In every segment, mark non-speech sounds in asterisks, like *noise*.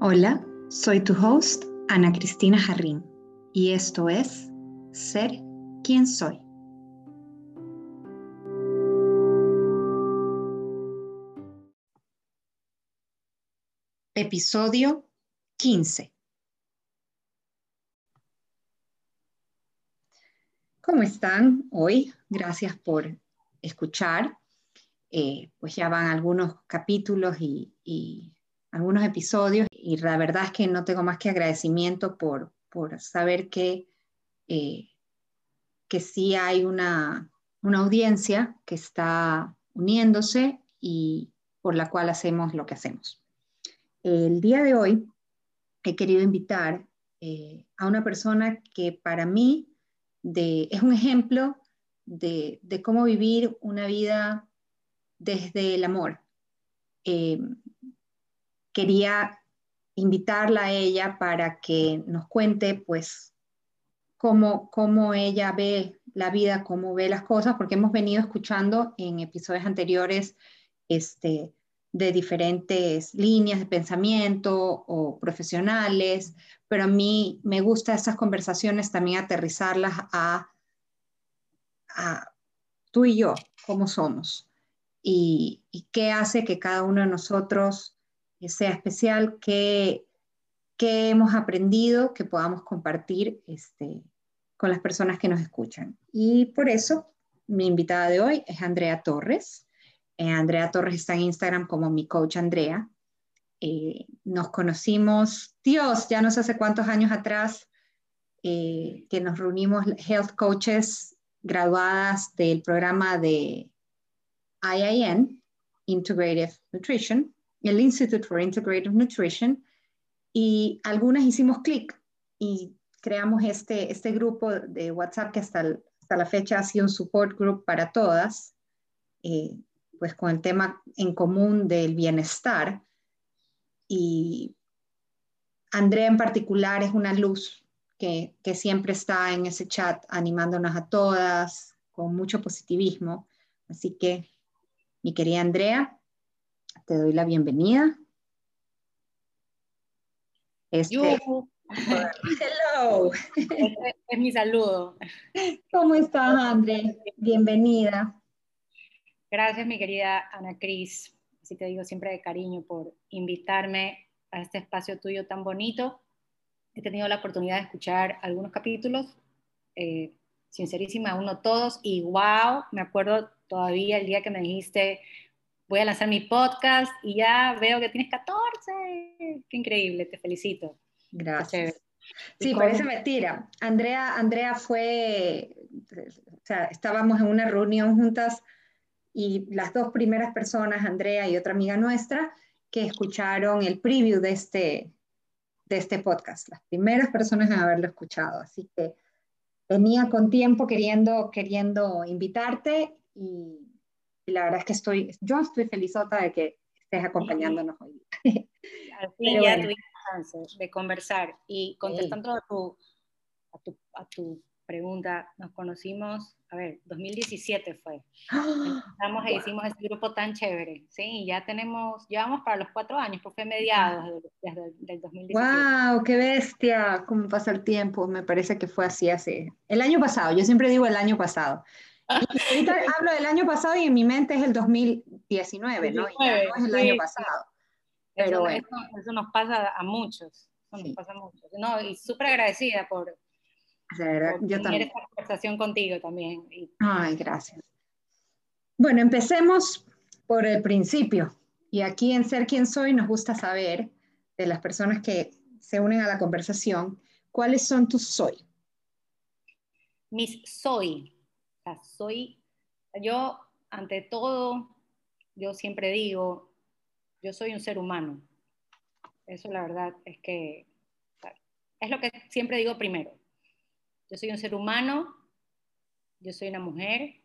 Hola, soy tu host, Ana Cristina Jarrín, y esto es Ser quien soy. Episodio 15. ¿Cómo están hoy? Gracias por escuchar. Eh, pues ya van algunos capítulos y, algunos episodios y la verdad es que no tengo más que agradecimiento por, saber que, eh, que sí hay una, una audiencia que está uniéndose y por la cual hacemos lo que hacemos. El día de hoy he querido invitar eh, a una persona que para mí es un ejemplo de, cómo vivir una vida desde el amor. Eh, quería invitarla a ella para que nos cuente, pues, cómo, cómo ella ve la vida, cómo ve las cosas, porque hemos venido escuchando en episodios anteriores este, de diferentes líneas de pensamiento o profesionales, pero a mí me gusta esas conversaciones también aterrizarlas a, a tú y yo, cómo somos y, qué hace que cada uno de nosotros sea especial, qué, qué hemos aprendido que podamos compartir este, con las personas que nos escuchan. Y por eso mi invitada de hoy es Andrea Torres. Eh, Andrea Torres está en Instagram como mi coach Andrea. Eh, nos conocimos, Dios, ya no sé hace cuántos años atrás, eh, que nos reunimos health coaches graduadas del programa de IIN, Integrative Nutrition, el Institute for Integrative Nutrition, y algunas hicimos clic y creamos este, este grupo de WhatsApp que hasta, la fecha ha sido un support group para todas pues con el tema en común del bienestar. Y Andrea en particular es una luz que, siempre está en ese chat animándonos a todas, con mucho positivismo. Así que, mi querida Andrea, te doy la bienvenida. Este, Hello. Este es mi saludo. ¿Cómo estás, Andrea? Bienvenida. Gracias, mi querida Ana Cris, así te digo siempre de cariño por invitarme a este espacio tuyo tan bonito. He tenido la oportunidad de escuchar algunos capítulos, eh, sincerísima, uno todos, y wow, me acuerdo todavía el día que me dijiste, voy a lanzar mi podcast y ya veo que tienes 14. Qué increíble, te felicito. Gracias. Sí, parece mentira. Andrea, Andrea fue, o sea, estábamos en una reunión juntas y las dos primeras personas, Andrea y otra amiga nuestra, que escucharon el preview de este, de este podcast, las primeras personas en haberlo escuchado. Así que venía con tiempo queriendo, queriendo invitarte y, la verdad es que estoy, yo estoy felizota de que estés acompañándonos hoy. Así ya tuvimos chance de conversar y contestando a, tu, a, tu, a tu pregunta, nos conocimos a ver, 2017 fue. Empezamos e *gasps* hicimos este grupo tan chévere, ¿sí? Ya tenemos, llevamos para los cuatro años, porque fue mediados desde, el 2017. ¡Wow! ¡Qué bestia! ¿Cómo pasa el tiempo? Me parece que fue así hace... El año pasado, yo siempre digo el año pasado. Ahorita hablo del año pasado y en mi mente es el 2019, ¿no? Y no es el año pasado. Pero eso, eso, nos pasa a muchos, eso nos pasa a muchos. No, y súper agradecida por yo también. esta conversación contigo también. Ay, gracias. Bueno, empecemos por el principio. Y aquí en Ser Quien Soy nos gusta saber de las personas que se unen a la conversación, ¿cuáles son tus soy? Mis soy. Soy, yo ante todo, yo siempre digo, yo soy un ser humano. Eso la verdad es que es lo que siempre digo primero. Yo soy un ser humano, yo soy una mujer.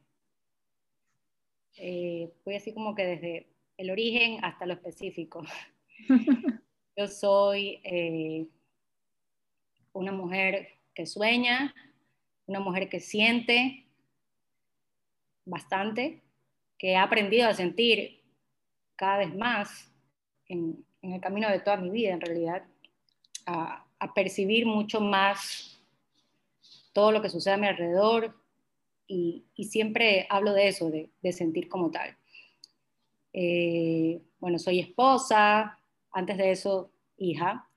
Eh, voy así como que desde el origen hasta lo específico. *laughs* yo soy eh, una mujer que sueña, una mujer que siente bastante, que ha aprendido a sentir cada vez más en, en el camino de toda mi vida, en realidad, a, percibir mucho más todo lo que sucede a mi alrededor y, siempre hablo de eso, de, sentir como tal. Eh, bueno, soy esposa, antes de eso, hija,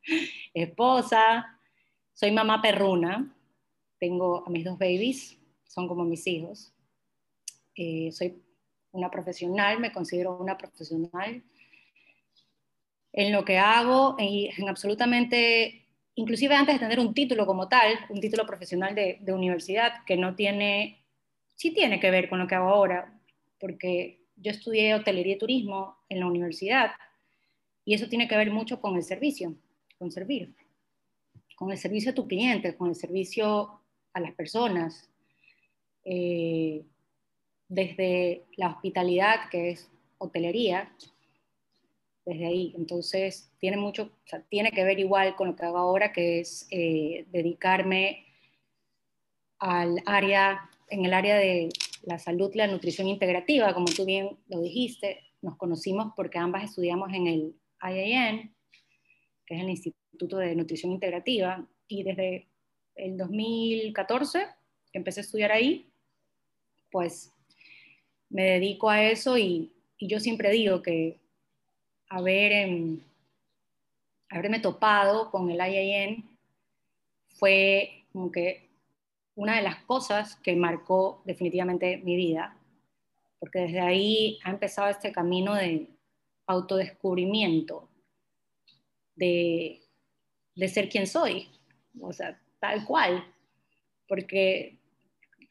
*laughs* esposa, soy mamá perruna, tengo a mis dos babies, son como mis hijos. Eh, soy una profesional, me considero una profesional en lo que hago, en, en, absolutamente, inclusive antes de tener un título como tal, un título profesional de, de, universidad, que no tiene, sí tiene que ver con lo que hago ahora, porque yo estudié hotelería y turismo en la universidad, y eso tiene que ver mucho con el servicio, con servir, con el servicio a tu cliente, con el servicio a las personas, eh, desde la hospitalidad, que es hotelería, desde ahí. Entonces, tiene mucho, tiene que ver igual con lo que hago ahora, que es eh, dedicarme al área, en el área de la salud la nutrición integrativa, como tú bien lo dijiste, nos conocimos porque ambas estudiamos en el IAN, que es el Instituto de Nutrición Integrativa, y desde el 2014, que empecé a estudiar ahí, pues me dedico a eso y, yo siempre digo que haber, em, haberme topado con el IAN fue como que una de las cosas que marcó definitivamente mi vida, porque desde ahí ha empezado este camino de autodescubrimiento, de, de ser quien soy, o sea, tal cual, porque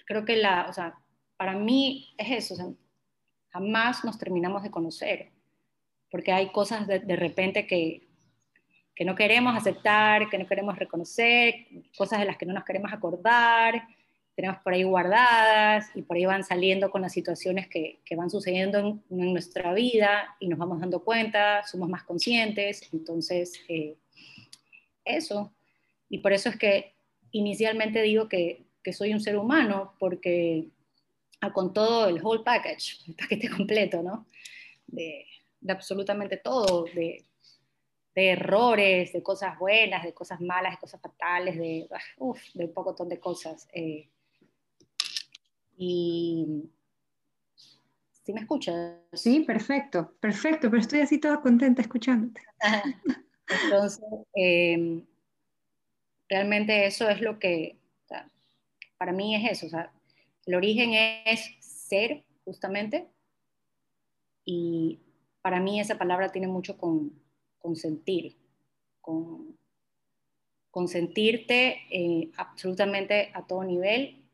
creo que la, o sea, para mí es eso, jamás nos terminamos de conocer, porque hay cosas de, de repente que, que no queremos aceptar, que no queremos reconocer, cosas de las que no nos queremos acordar, tenemos por ahí guardadas y por ahí van saliendo con las situaciones que, que van sucediendo en, nuestra vida y nos vamos dando cuenta, somos más conscientes, entonces eh, eso. Y por eso es que inicialmente digo que, que soy un ser humano, porque ah, con todo el whole package, *laughs* el paquete completo, ¿no? De, de absolutamente todo, de, de, errores, de cosas buenas, de cosas malas, de cosas fatales, de, ah, uf, de un poco de cosas. Eh, y ¿Sí me escuchas? Sí, perfecto, perfecto, pero estoy así toda contenta escuchándote. *laughs* *laughs* Entonces, eh, realmente eso es lo que, para mí es eso, o sea, el origen es ser, justamente, y para mí esa palabra tiene mucho con, con sentir, con, con sentirte eh, absolutamente a todo nivel.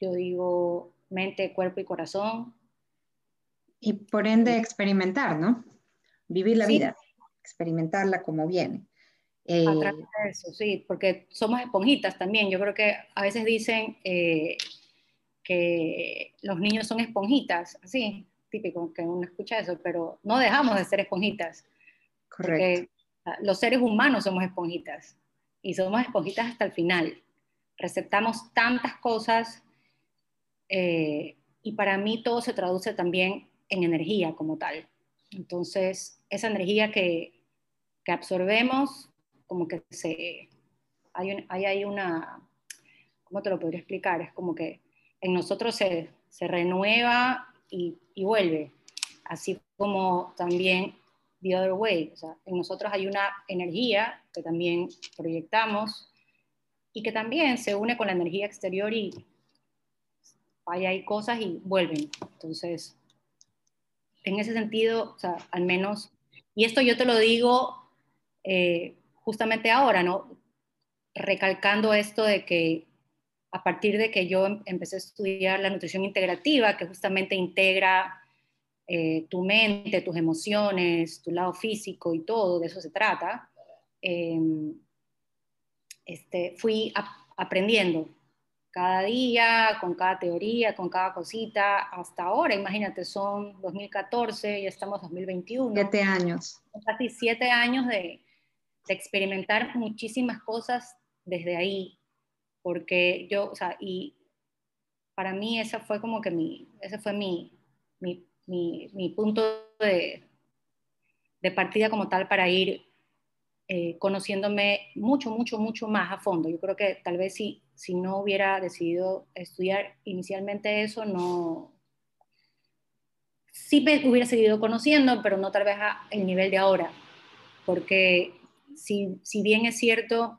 Yo digo mente, cuerpo y corazón. Y por ende experimentar, ¿no? Vivir la vida, experimentarla como viene. Eh, a eso, sí, porque somos esponjitas también. Yo creo que a veces dicen eh, que los niños son esponjitas, así, típico que uno escucha eso, pero no dejamos de ser esponjitas. Correcto. los seres humanos somos esponjitas y somos esponjitas hasta el final. Receptamos tantas cosas eh, y para mí todo se traduce también en energía como tal. Entonces, esa energía que, que absorbemos como que se, hay, hay, una, ¿cómo te lo podría explicar? Es como que en nosotros se, se renueva y, y, vuelve, así como también the other way, o sea, en nosotros hay una energía que también proyectamos y que también se une con la energía exterior y hay, hay cosas y vuelven. Entonces, en ese sentido, o sea, al menos, y esto yo te lo digo eh, justamente ahora, ¿no? Recalcando esto de que a partir de que yo em, empecé a estudiar la nutrición integrativa, que justamente integra eh, tu mente, tus emociones, tu lado físico y todo, de eso se trata, em, este, fui aprendiendo cada día, con cada teoría, con cada cosita, hasta ahora, imagínate, son 2014, ya estamos 2021. Siete años. Casi siete años de, de experimentar muchísimas cosas desde ahí, porque yo, o sea, y para mí esa fue como que mi, ese fue mi, mi, mi, mi punto de, de partida como tal para ir eh, conociéndome mucho, mucho, mucho más a fondo. Yo creo que tal vez si, si no hubiera decidido estudiar inicialmente eso, no... Sí me hubiera seguido conociendo, pero no tal vez a el nivel de ahora, porque si, si bien es cierto,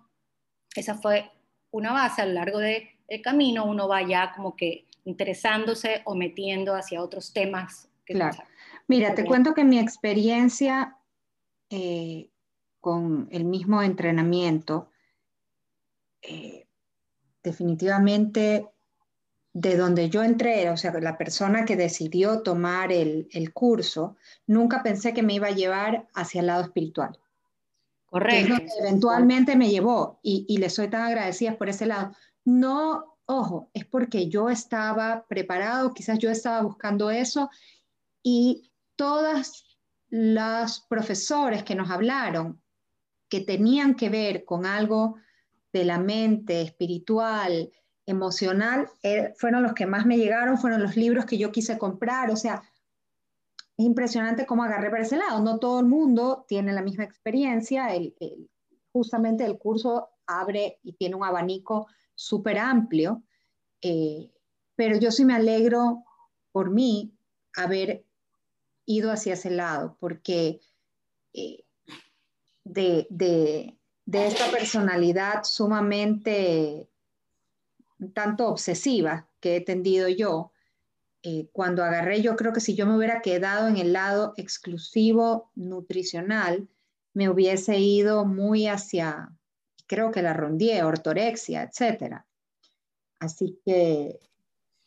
esa fue una base a lo largo del camino, uno va ya como que interesándose o metiendo hacia otros temas. claro. Mira, te cuento que mi experiencia eh, con el mismo entrenamiento, eh, definitivamente de donde yo entré, o sea, la persona que decidió tomar el, curso, nunca pensé que me iba a llevar hacia el lado espiritual. Correcto. eventualmente me llevó y, y le soy tan agradecida por ese lado. No, ojo, es porque yo estaba preparado, quizás yo estaba buscando eso y todas las profesores que nos hablaron que tenían que ver con algo de la mente, espiritual, emocional, eh, fueron los que más me llegaron, fueron los libros que yo quise comprar, o sea, es impresionante cómo agarré por ese lado. No todo el mundo tiene la misma experiencia, justamente el curso abre y tiene un abanico súper amplio, eh, pero yo sí me alegro por mí haber ido hacia ese lado, porque eh, de, de, esta personalidad sumamente tanto obsesiva que he tendido yo, eh, cuando agarré, yo creo que si yo me hubiera quedado en el lado exclusivo nutricional, me hubiese ido muy hacia, creo que la rondié, ortorexia, etcétera. Así que,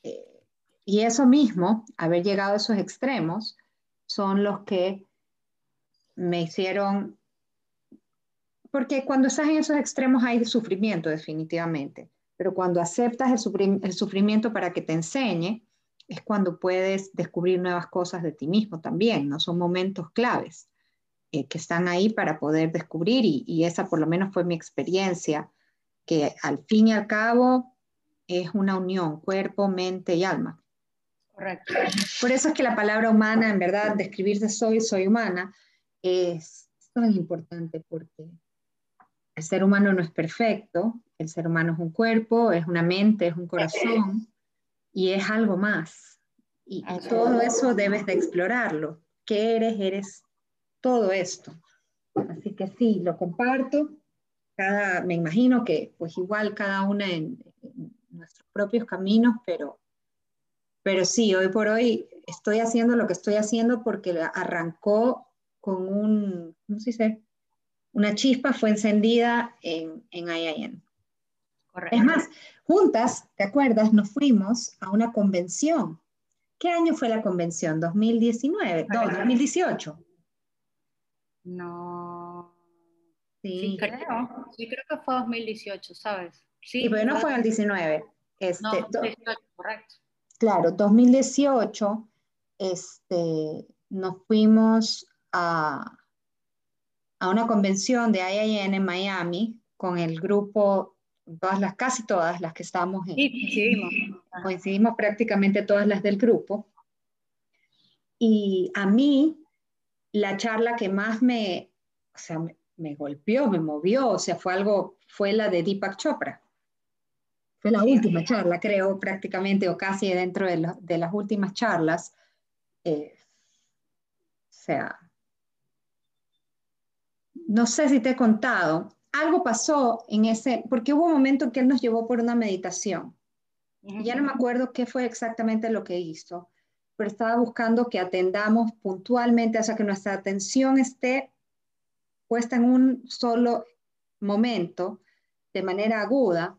eh, y eso mismo, haber llegado a esos extremos, son los que me hicieron porque cuando estás en esos extremos hay sufrimiento definitivamente, pero cuando aceptas el, sufrimiento para que te enseñe, es cuando puedes descubrir nuevas cosas de ti mismo también, ¿no? Son momentos claves eh, que están ahí para poder descubrir y, esa por lo menos fue mi experiencia, que al fin y al cabo es una unión, cuerpo, mente y alma. Correcto. Por eso es que la palabra humana, en verdad, describirse soy, soy humana, es tan importante porque el ser humano no es perfecto, el ser humano es un cuerpo, es una mente, es un corazón y es algo más. Y, todo eso debes de explorarlo. ¿Qué eres? Eres todo esto. Así que sí, lo comparto. Cada, me imagino que pues igual cada una en, nuestros propios caminos, pero, pero sí, hoy por hoy estoy haciendo lo que estoy haciendo porque arrancó con un, no sé si una chispa fue encendida en, en IIN. Es más, juntas, ¿te acuerdas? Nos fuimos a una convención. ¿Qué año fue la convención? ¿2019? No, 2018. No. Sí, creo. Sí, creo que fue 2018, ¿sabes? Sí, pero no fue el 19. Este, no, 2018, correcto. Claro, 2018 este, nos fuimos a, a una convención de IIN en Miami con el grupo, todas las, casi todas las que estamos en, sí, coincidimos. coincidimos prácticamente todas las del grupo. Y a mí, la charla que más me, o sea, me, golpeó, me movió, o sea, fue algo, fue la de Deepak Chopra. Fue la última charla, creo, prácticamente, o casi dentro de, de las últimas charlas. Eh, o sea, no sé si te he contado, algo pasó en ese, porque hubo un momento en que él nos llevó por una meditación. Ya no me acuerdo qué fue exactamente lo que hizo, pero estaba buscando que atendamos puntualmente, o sea, que nuestra atención esté puesta en un solo momento, de manera aguda,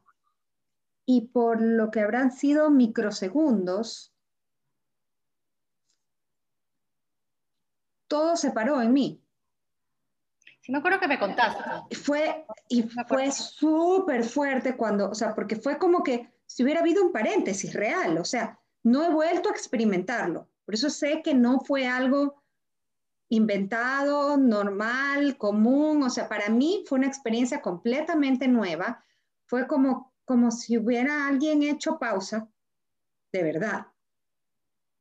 y por lo que habrán sido microsegundos, todo se paró en mí me acuerdo que me contaste. Fue, y fue súper fuerte cuando, o sea, porque fue como que si hubiera habido un paréntesis real, o sea, no he vuelto a experimentarlo. Por eso sé que no fue algo inventado, normal, común, o sea, para mí fue una experiencia completamente nueva. Fue como, como si hubiera alguien hecho pausa, de verdad.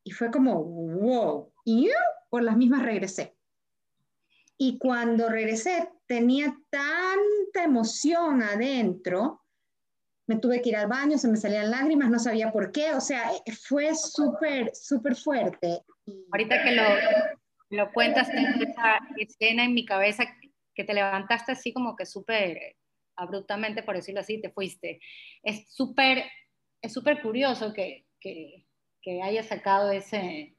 Y fue como, wow, y por las mismas regresé. Y cuando regresé tenía tanta emoción adentro, me tuve que ir al baño, se me salían lágrimas, no sabía por qué, o sea, eh, fue súper, súper fuerte. Ahorita que lo, lo cuentas, tengo esa escena en mi cabeza que te levantaste así como que súper abruptamente, por decirlo así, te fuiste. Es súper es súper curioso que, que, que haya sacado ese,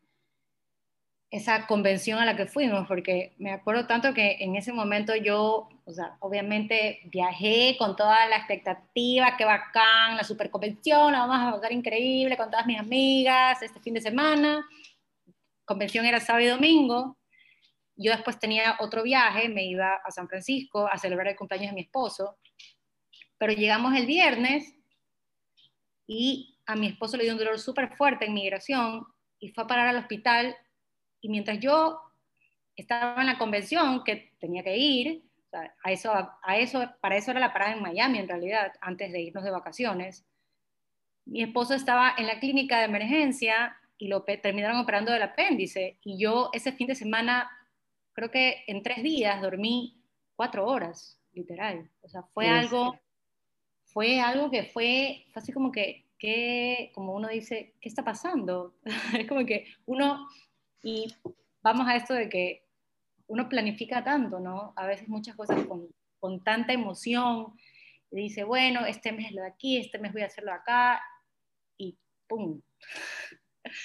esa convención a la que fuimos, porque me acuerdo tanto que en ese momento yo, o sea, obviamente viajé con toda la expectativa, qué bacán, la super convención, la vamos a pasar increíble con todas mis amigas este fin de semana. Convención era sábado y domingo. Yo después tenía otro viaje, me iba a San Francisco a celebrar el cumpleaños de mi esposo, pero llegamos el viernes y a mi esposo le dio un dolor súper fuerte en migración y fue a parar al hospital y mientras yo estaba en la convención, que tenía que ir, a eso, a eso, para eso era la parada en Miami en realidad, antes de irnos de vacaciones, mi esposo estaba en la clínica de emergencia y lo terminaron operando del apéndice. Y yo ese fin de semana, creo que en tres días dormí cuatro horas, literal. O sea, fue algo, fue algo que fue, fue así como que, que, como uno dice, ¿qué está pasando? *laughs* es como que uno y vamos a esto de que uno planifica tanto, ¿no? A veces muchas cosas con, con tanta emoción. Y dice, bueno, este mes es lo de aquí, este mes voy a hacerlo acá, y ¡pum!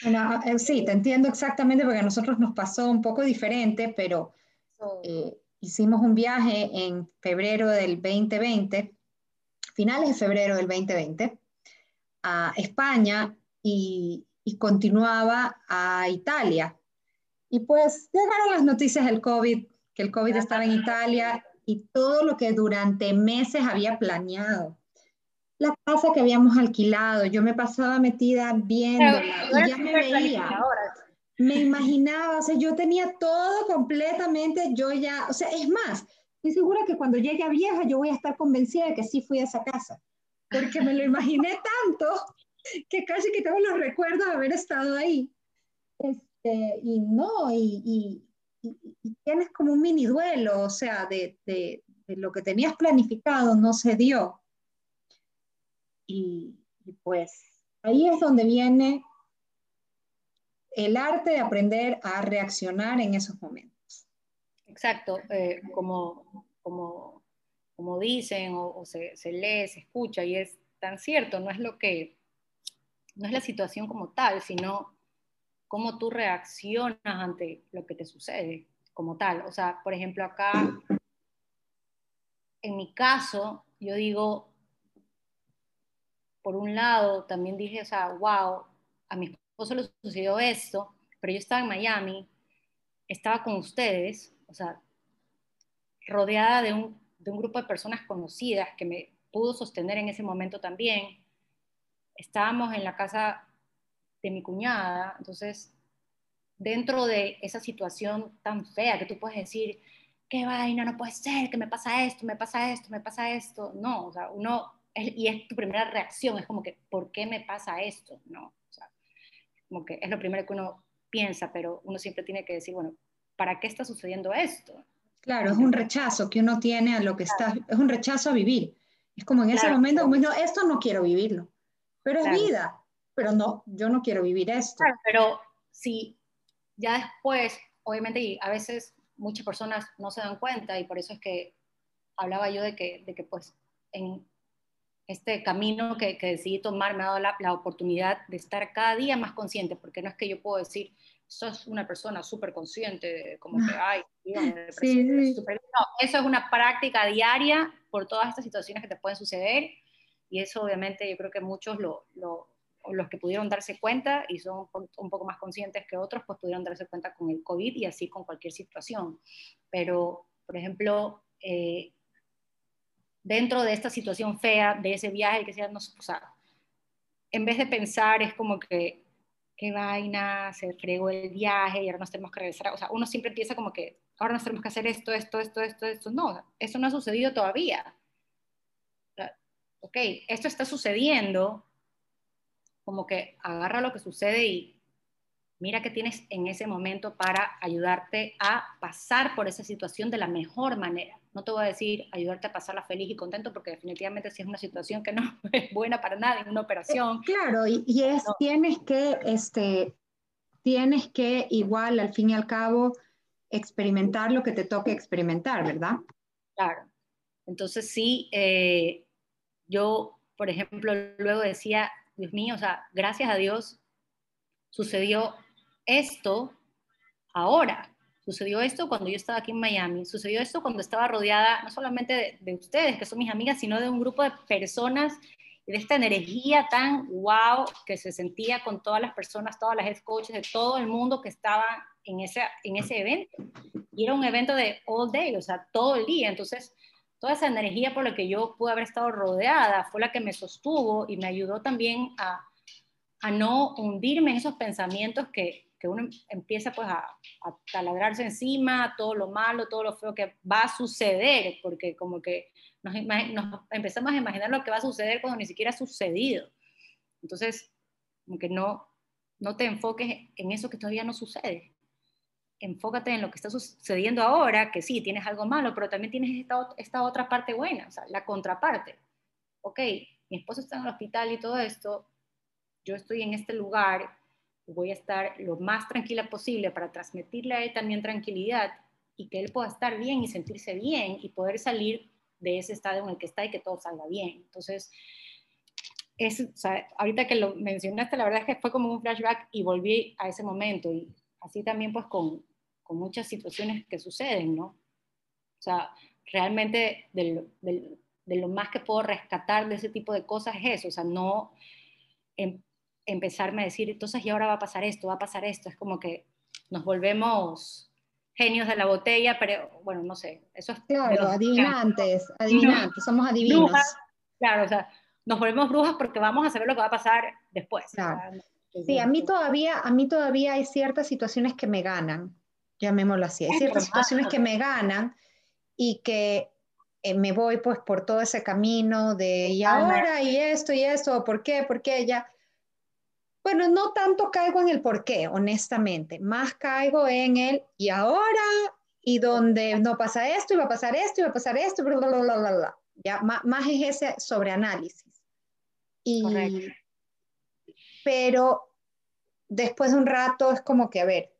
Bueno, eh, sí, te entiendo exactamente porque a nosotros nos pasó un poco diferente, pero eh, hicimos un viaje en febrero del 2020, finales de febrero del 2020, a España y, y continuaba a Italia. Y pues llegaron las noticias del COVID, que el COVID estaba en Italia y todo lo que durante meses había planeado. La casa que habíamos alquilado, yo me pasaba metida viéndola y ya me veía. Me imaginaba, o sea, yo tenía todo completamente, yo ya, o sea, es más, estoy segura que cuando llegue a vieja yo voy a estar convencida de que sí fui a esa casa, porque me lo imaginé tanto que casi que tengo los recuerdos de haber estado ahí. Este, y no, y, tienes como un mini duelo, o sea, de, de, lo que tenías planificado no se dio. Y, pues ahí es donde viene el arte de aprender a reaccionar en esos momentos. Exacto, eh, como, como, como dicen o, o se, se, lee, se escucha y es tan cierto, no es lo que, no es la situación como tal, sino cómo tú reaccionas ante lo que te sucede como tal. O sea, por ejemplo, acá, en mi caso, yo digo, por un lado, también dije, o sea, wow, a mi esposo le sucedió esto, pero yo estaba en Miami, estaba con ustedes, o sea, rodeada de un, de un grupo de personas conocidas que me pudo sostener en ese momento también. Estábamos en la casa de mi cuñada. Entonces, dentro de esa situación tan fea que tú puedes decir, qué vaina, no puede ser, que me pasa esto, me pasa esto, me pasa esto. No, o sea, uno, y es tu primera reacción, es como que, ¿por qué me pasa esto? No, o sea, como que es lo primero que uno piensa, pero uno siempre tiene que decir, bueno, ¿para qué está sucediendo esto? Claro, es un rechazo que uno tiene a lo que está, es un rechazo a vivir. Es como en ese momento, como, no, esto no quiero vivirlo, pero es vida, pero no, yo no quiero vivir esto. pero si ya después, obviamente, y a veces muchas personas no se dan cuenta y por eso es que hablaba yo de que, de que pues en este camino que, que decidí tomar me ha dado la, la, oportunidad de estar cada día más consciente, porque no es que yo puedo decir, sos una persona súper consciente, como que, ay, sí, sí. Super... no, eso es una práctica diaria por todas estas situaciones que te pueden suceder y eso obviamente yo creo que muchos lo, lo los que pudieron darse cuenta y son un poco más conscientes que otros, pues pudieron darse cuenta con el COVID y así con cualquier situación. Pero, por ejemplo, eh, dentro de esta situación fea, de ese viaje que sea, no, o sea, en vez de pensar es como que, qué vaina, se fregó el viaje y ahora nos tenemos que regresar. O sea, uno siempre empieza como que, ahora nos tenemos que hacer esto, esto, esto, esto, esto. No, eso no ha sucedido todavía. Ok, esto está sucediendo, como que agarra lo que sucede y mira qué tienes en ese momento para ayudarte a pasar por esa situación de la mejor manera. No te voy a decir ayudarte a pasarla feliz y contento, porque definitivamente si es una situación que no *laughs* es buena para nada en una operación. Claro, y, es, tienes que, este, tienes que igual al fin y al cabo experimentar lo que te toque experimentar, ¿verdad? Claro. Entonces sí, eh, yo, por ejemplo, luego decía, Dios mío, o sea, gracias a Dios sucedió esto ahora. Sucedió esto cuando yo estaba aquí en Miami, sucedió esto cuando estaba rodeada no solamente de, ustedes, que son mis amigas, sino de un grupo de personas y de esta energía tan wow que se sentía con todas las personas, todas las coaches, de todo el mundo que estaba en ese, en ese evento. Y era un evento de all day, o sea, todo el día. Entonces, toda esa energía por la que yo pude haber estado rodeada fue la que me sostuvo y me ayudó también a, no hundirme en esos pensamientos que, que uno empieza pues a, taladrarse encima, todo lo malo, todo lo feo que va a suceder, porque como que nos, empezamos a imaginar lo que va a suceder cuando ni siquiera ha sucedido. Entonces, como que no, no te enfoques en eso que todavía no sucede. Enfócate en lo que está sucediendo ahora, que sí, tienes algo malo, pero también tienes esta, esta otra parte buena, o sea, la contraparte. Ok, mi esposo está en el hospital y todo esto, yo estoy en este lugar, voy a estar lo más tranquila posible para transmitirle a él también tranquilidad y que él pueda estar bien y sentirse bien y poder salir de ese estado en el que está y que todo salga bien. Entonces, es, ahorita que lo mencionaste, la verdad es que fue como un flashback y volví a ese momento y así también pues con, con muchas situaciones que suceden, ¿no? O sea, realmente de lo, de lo, más que puedo rescatar de ese tipo de cosas es eso, o sea, no... En, empezarme a decir, entonces, y ahora va a pasar esto, va a pasar esto. Es como que nos volvemos genios de la botella, pero bueno, no sé, eso es... Claro, adivinantes, adivinantes, somos adivinos. claro, o sea, nos volvemos brujas porque vamos a saber lo que va a pasar después. sí, a mí todavía, a mí todavía hay ciertas situaciones que me ganan, llamémoslo así, hay ciertas situaciones que me ganan y que eh, me voy pues por todo ese camino de y ahora y esto y esto, ¿por qué? ¿Por qué? Ya. Bueno, no tanto caigo en el por qué, honestamente, más caigo en el y ahora y donde no pasa esto y va a pasar esto y va a pasar esto, bla, bla, bla, bla, bla. Ya, más, más es ese sobreanálisis. Y, pero después de un rato es como que, a ver,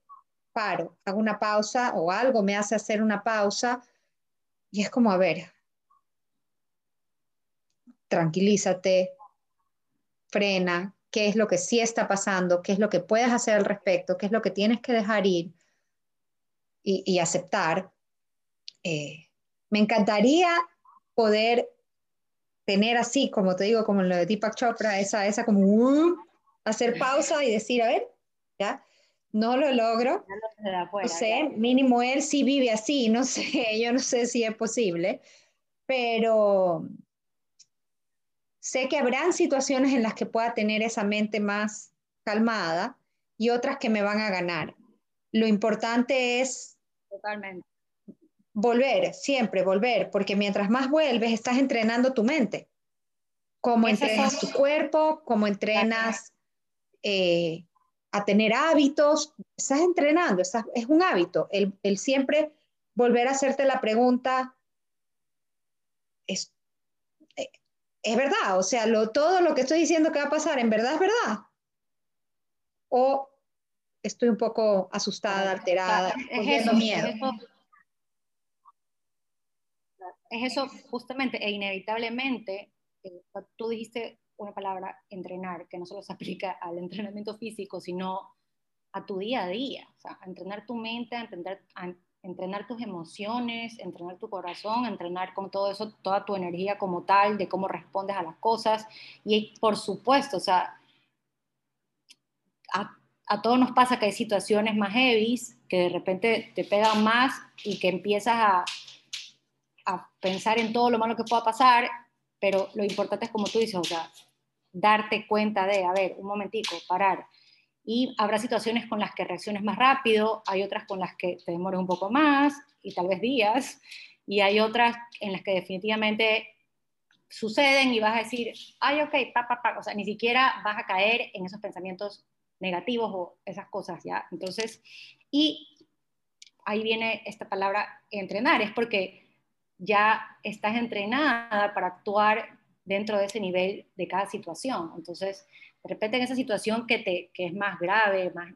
paro, hago una pausa o algo me hace hacer una pausa y es como, a ver, tranquilízate, frena, qué es lo que sí está pasando, qué es lo que puedes hacer al respecto, qué es lo que tienes que dejar ir y, aceptar. Eh, me encantaría poder tener así, como te digo, como lo de Deepak Chopra, esa, esa como uh, hacer pausa y decir, a ver, ya, no lo logro. no sé, mínimo él sí vive así, no *laughs* sé, yo no sé si es posible, pero Sé que habrán situaciones en las que pueda tener esa mente más calmada y otras que me van a ganar. Lo importante es Totalmente. volver, siempre volver, porque mientras más vuelves, estás entrenando tu mente. Cómo entrenas tu cuerpo, cómo entrenas eh, a tener hábitos, estás entrenando, es un hábito. El, el, siempre volver a hacerte la pregunta, es, es verdad, o sea, lo, todo lo que estoy diciendo que va a pasar, ¿en verdad es verdad? O estoy un poco asustada, alterada, es eso, miedo. Es eso, justamente e inevitablemente, eh, tú dijiste una palabra, entrenar, que no solo se *laughs* aplica al entrenamiento físico, sino a tu día a día, o sea, a entrenar tu mente, a, entender, a entrenar tus emociones, entrenar tu corazón, entrenar con todo eso, toda tu energía como tal, de cómo respondes a las cosas. Y por supuesto, o sea, a, todos nos pasa que hay situaciones más heavy, que de repente te pegan más y que empiezas a, a pensar en todo lo malo que pueda pasar, pero lo importante es como tú dices, o sea, darte cuenta de, a ver, un momentico, parar y habrá situaciones con las que reacciones más rápido, hay otras con las que te demores un poco más y tal vez días, y hay otras en las que definitivamente suceden y vas a decir, ay, ok, pa, pa, pa, o sea, ni siquiera vas a caer en esos pensamientos negativos o esas cosas, ¿ya? Entonces, y ahí viene esta palabra entrenar, es porque ya estás entrenada para actuar dentro de ese nivel de cada situación. Entonces, de repente en esa situación que, te, que es más grave, más,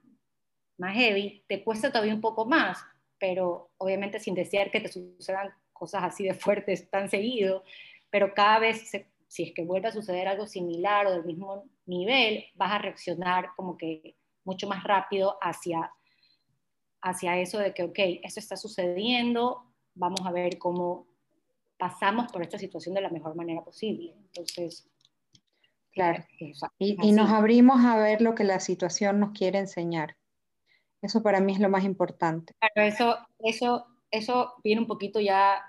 más heavy, te cuesta todavía un poco más, pero obviamente sin desear que te sucedan cosas así de fuertes tan seguido, pero cada vez, si es que vuelve a suceder algo similar o del mismo nivel, vas a reaccionar como que mucho más rápido hacia, hacia eso de que, ok, esto está sucediendo, vamos a ver cómo pasamos por esta situación de la mejor manera posible. Entonces, claro. y, y, nos abrimos a ver lo que la situación nos quiere enseñar. Eso para mí es lo más importante. Claro, eso, eso, eso viene un poquito ya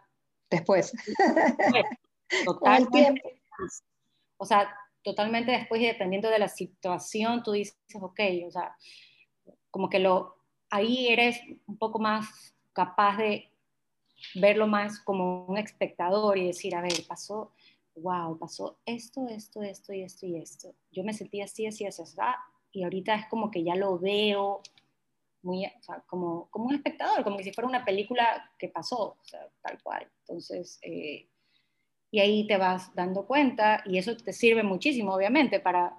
después. *laughs* Totalmente. O sea, totalmente después y dependiendo de la situación, tú dices, ok, o sea, como que lo, ahí eres un poco más capaz de verlo más como un espectador y decir, a ver, pasó, wow, pasó esto, esto, esto y esto y esto. Yo me sentí así, así, así, así, y ahorita es como que ya lo veo muy, o sea, como, como un espectador, como si fuera una película que pasó, o sea, tal cual. Entonces, eh, y ahí te vas dando cuenta y eso te sirve muchísimo, obviamente, para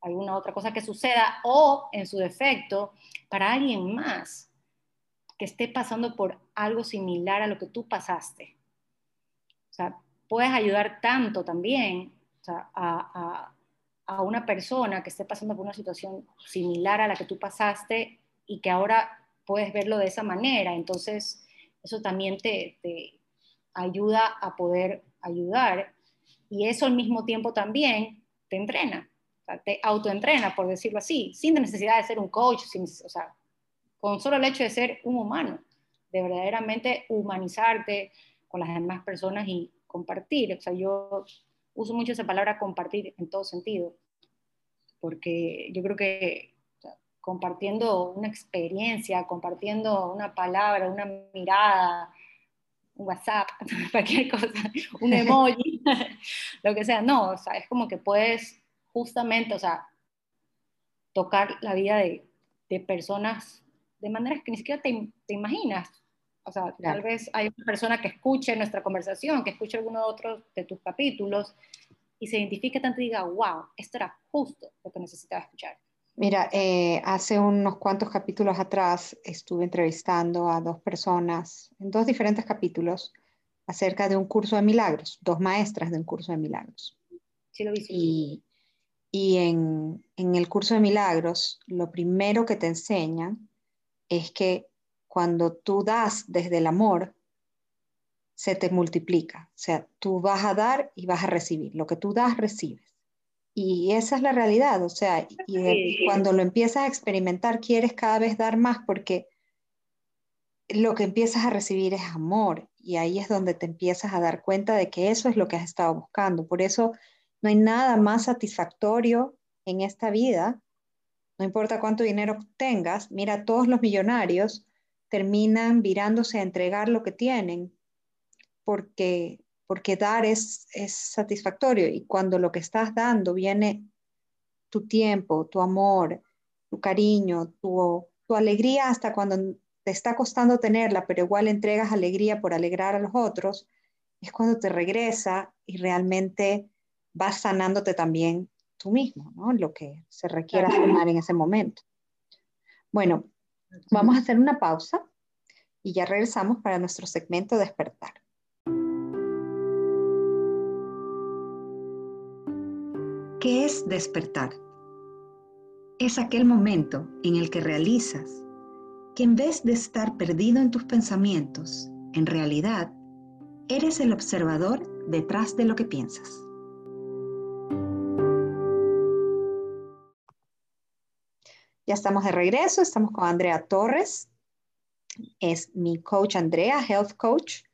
alguna otra cosa que suceda o, en su defecto, para alguien más que esté pasando por algo similar a lo que tú pasaste. O sea, puedes ayudar tanto también a, a, una persona que esté pasando por una situación similar a la que tú pasaste y que ahora puedes verlo de esa manera. Entonces, eso también te, te ayuda a poder ayudar y eso al mismo tiempo también te entrena, te autoentrena, por decirlo así, sin necesidad de ser un coach, sin, o sea, con solo el hecho de ser un humano, de verdaderamente humanizarte con las demás personas y compartir. O sea, yo uso mucho esa palabra compartir en todo sentido, porque yo creo que compartiendo una experiencia, compartiendo una palabra, una mirada, un WhatsApp, *laughs* cualquier cosa, un *laughs* emoji, *laughs* lo que sea. No, o sea, es como que puedes justamente, o sea, tocar la vida de, de personas de maneras que ni siquiera te, te imaginas. O sea, tal vez hay una persona que escuche nuestra conversación, que escuche alguno de otros de tus capítulos y se identifique tanto y diga, wow, esto era justo lo que necesitaba escuchar. Mira, eh, hace unos cuantos capítulos atrás estuve entrevistando a dos personas en dos diferentes capítulos acerca de un curso de milagros, dos maestras de un curso de milagros. Sí, lo vi. Y, y en, en el curso de milagros, lo primero que te enseñan es que cuando tú das desde el amor, se te multiplica. O sea, tú vas a dar y vas a recibir. Lo que tú das, recibes. Y esa es la realidad, o sea, y cuando lo empiezas a experimentar, quieres cada vez dar más porque lo que empiezas a recibir es amor y ahí es donde te empiezas a dar cuenta de que eso es lo que has estado buscando. Por eso no hay nada más satisfactorio en esta vida, no importa cuánto dinero tengas, mira, todos los millonarios terminan virándose a entregar lo que tienen porque porque dar es, satisfactorio y cuando lo que estás dando viene tu tiempo, tu amor, tu cariño, tu, tu alegría hasta cuando te está costando tenerla, pero igual entregas alegría por alegrar a los otros, es cuando te regresa y realmente vas sanándote también tú mismo, ¿no? Lo que se requiera sanar en ese momento. Bueno, vamos a hacer una pausa y ya regresamos para nuestro segmento despertar. ¿Qué es despertar? Es aquel momento en el que realizas que en vez de estar perdido en tus pensamientos, en realidad eres el observador detrás de lo que piensas. Ya estamos de regreso, estamos con Andrea Torres. Es mi coach Andrea, health coach,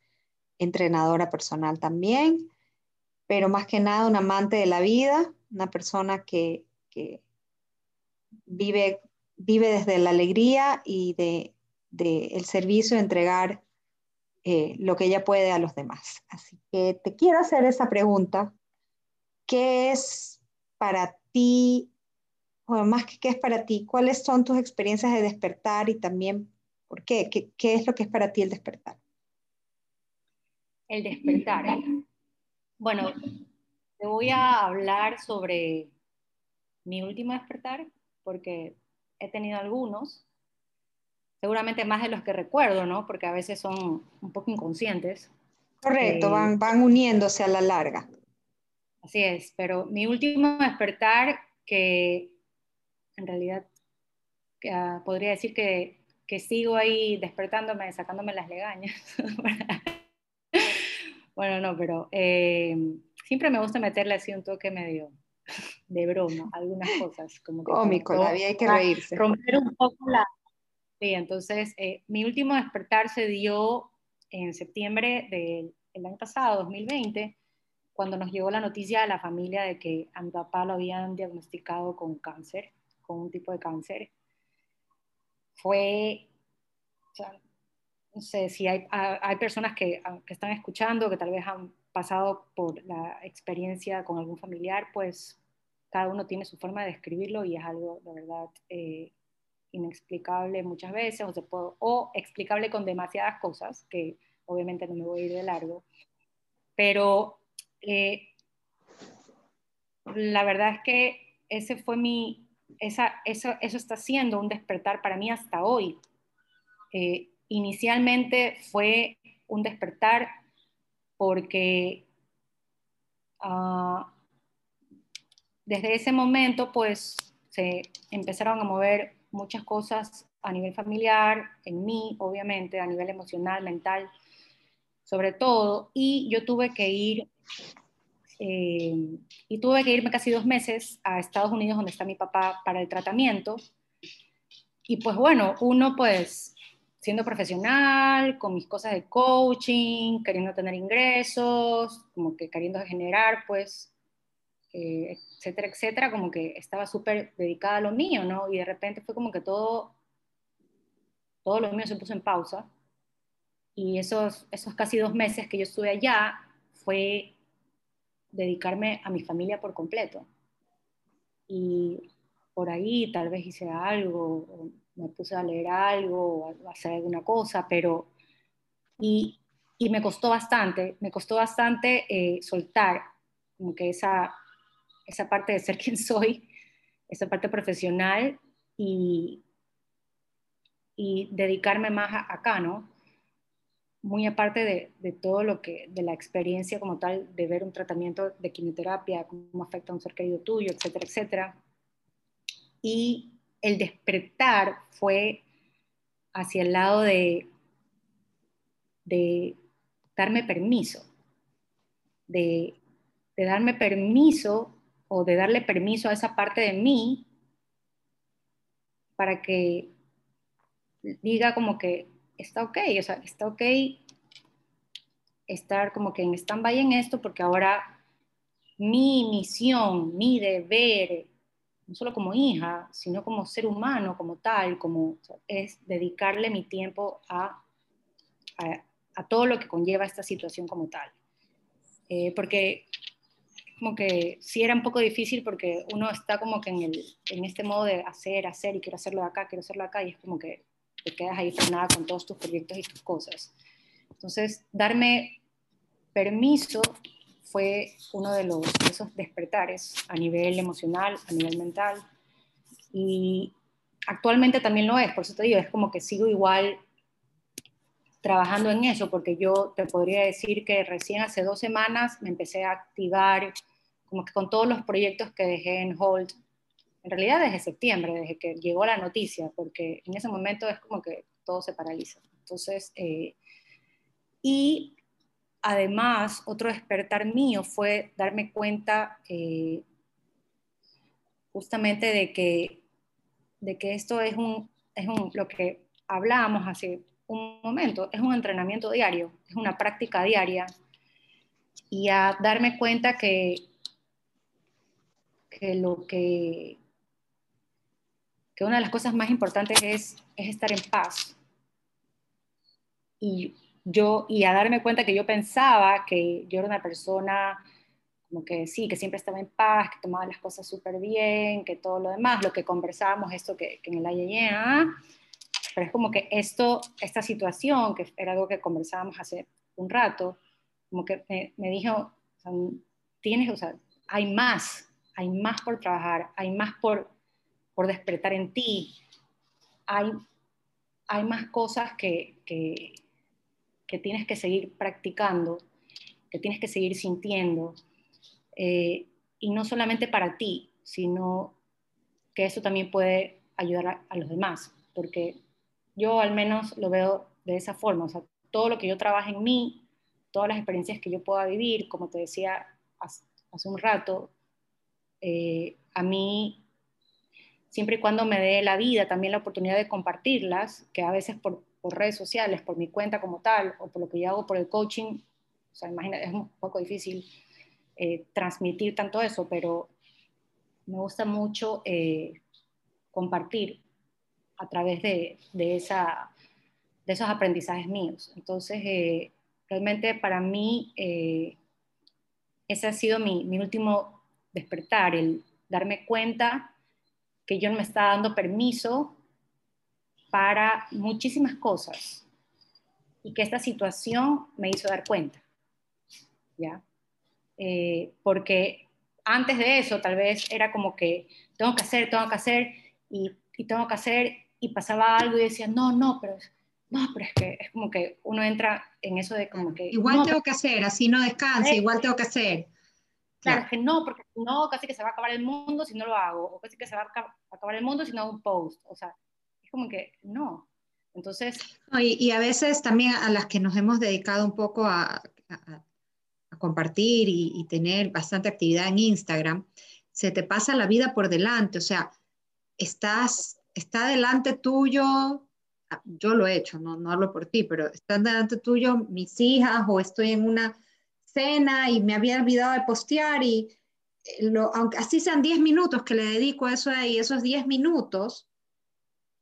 entrenadora personal también, pero más que nada un amante de la vida, una persona que, vive, vive desde la alegría y de, el servicio de entregar eh, lo que ella puede a los demás. Así que te quiero hacer esa pregunta. ¿Qué es para ti o más que qué es para ti, cuáles son tus experiencias de despertar y también por qué, qué, qué es lo que es para ti el despertar. El despertar. Bueno, te voy a hablar sobre mi último despertar, porque he tenido algunos, seguramente más de los que recuerdo, ¿no? Porque a veces son un poco inconscientes. Correcto, eh, van, van uniéndose a la larga. Así es, pero mi último despertar, que en realidad ah, podría decir que, que, sigo ahí despertándome, sacándome las legañas. *laughs* bueno, no, pero eh, siempre me gusta meterle así un toque medio de broma, algunas cosas. Como que Cómico, vida hay que reírse. Romper un poco la... Sí, entonces eh, mi último despertar se dio en septiembre del año pasado, 2020, cuando nos llegó la noticia de la familia de que a mi papá lo habían diagnosticado con cáncer, con un tipo de cáncer. Fue, o sea, no sé si hay, hay personas que, que están escuchando, que tal vez han pasado por la experiencia con algún familiar, pues cada uno tiene su forma de describirlo y es algo de verdad eh, inexplicable muchas veces o, se o explicable con demasiadas cosas, que obviamente no me voy a ir de largo, pero eh, la verdad es que ese fue mi, eso, eso está siendo un despertar para mí hasta hoy. Eh, inicialmente fue un despertar porque uh, desde ese momento, pues se empezaron a mover muchas cosas a nivel familiar, en mí, obviamente, a nivel emocional, mental, sobre todo, y yo tuve que ir, eh, y tuve que irme casi dos meses a Estados Unidos, donde está mi papá, para el tratamiento. Y pues bueno, uno pues siendo profesional, con mis cosas de coaching, queriendo tener ingresos, como que queriendo generar pues eh, etcétera, etcétera, como que estaba súper dedicada a lo mío, ¿no? Y de repente fue como que todo, todo lo mío se puso en pausa. Y esos, esos casi dos meses que yo estuve allá fue dedicarme a mi familia por completo. Y por ahí tal vez hice algo, me puse a leer algo, o a hacer alguna cosa, pero... Y, y me costó bastante, me costó bastante eh, soltar como que esa, esa parte de ser *laughs* quien soy, esa parte profesional y, y dedicarme más a, acá, ¿no? Muy aparte de, todo lo que, de la experiencia como tal, de ver un tratamiento de quimioterapia, cómo afecta a un ser querido tuyo, etcétera, etcétera. Y el despertar fue hacia el lado de, de darme permiso, de, de darme permiso o de darle permiso a esa parte de mí para que diga como que está ok, o sea, está ok estar como que en stand-by en esto porque ahora mi misión, mi deber, no solo como hija, sino como ser humano, como tal, como es dedicarle mi tiempo a, a, todo lo que conlleva esta situación como tal. Eh, porque como que sí era un poco difícil porque uno está como que en, el, en este modo de hacer, hacer y quiero hacerlo de acá, quiero hacerlo de acá y es como que te quedas ahí frenada con todos tus proyectos y tus cosas. Entonces, darme permiso fue uno de, los, esos despertares a nivel emocional, a nivel mental. Y actualmente también lo es, por eso te digo, es como que sigo igual trabajando en eso, porque yo te podría decir que recién hace dos semanas me empecé a activar como que con todos los proyectos que dejé en hold, en realidad desde septiembre, desde que llegó la noticia, porque en ese momento es como que todo se paraliza. Entonces, eh, y además, otro despertar mío fue darme cuenta eh, justamente de que, de que esto es, un, es un, lo que hablábamos hace un momento, es un entrenamiento diario, es una práctica diaria, y a darme cuenta que que lo que, que una de las cosas más importantes es, es estar en paz. Y yo, y a darme cuenta que yo pensaba que yo era una persona como que sí, que siempre estaba en paz, que tomaba las cosas súper bien, que todo lo demás, lo que conversábamos, esto que, en el ayer, ¿ah? pero es como que esto, esta situación, que era algo que conversábamos hace un rato, como que me, dijo, tienes, o sea, hay más, hay más por trabajar, hay más por, por despertar en ti, hay, hay más cosas que, que, que tienes que seguir practicando, que tienes que seguir sintiendo, eh, y no solamente para ti, sino que eso también puede ayudar a, los demás, porque yo al menos lo veo de esa forma, o sea, todo lo que yo trabajo en mí, todas las experiencias que yo pueda vivir, como te decía hace un rato, eh, a mí, siempre y cuando me dé la vida, también la oportunidad de compartirlas, que a veces por, redes sociales, por mi cuenta como tal, o por lo que yo hago por el coaching, o sea, imagina, es un poco difícil eh, transmitir tanto eso, pero me gusta mucho eh, compartir a través de, esa, de esos aprendizajes míos. Entonces, eh, realmente para mí, ese ha sido mi, mi, último despertar, el darme cuenta que yo no me estaba dando permiso para muchísimas cosas y que esta situación me hizo dar cuenta. ¿Ya? Eh, porque antes de eso tal vez era como que tengo que hacer, tengo que hacer y, tengo que hacer y pasaba algo y decía, no, no, pero, no, pero es que es como que uno entra en eso de como que... Igual tengo que hacer, así no descanse, igual tengo que hacer. Claro, es que no, porque no, casi que se va a acabar el mundo si no lo hago, o casi que se va a acabar el mundo si no hago un post, o sea, es como que no. Entonces... y, a veces también a las que nos hemos dedicado un poco a compartir y, tener bastante actividad en Instagram, se te pasa la vida por delante, o sea, estás, está delante tuyo, ah, yo lo he hecho, no, no hablo por ti, pero están delante tuyo mis hijas o estoy en una cena y me había olvidado de postear y eh, lo, aunque así sean 10 minutos que le dedico a eso y esos 10 minutos